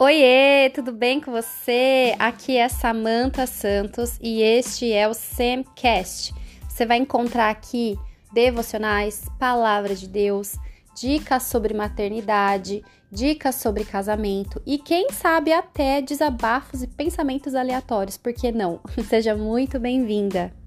Oiê, tudo bem com você? Aqui é Samantha Santos e este é o Samcast. Você vai encontrar aqui devocionais, palavra de Deus, dicas sobre maternidade, dicas sobre casamento e quem sabe até desabafos e pensamentos aleatórios, por que não? Seja muito bem-vinda!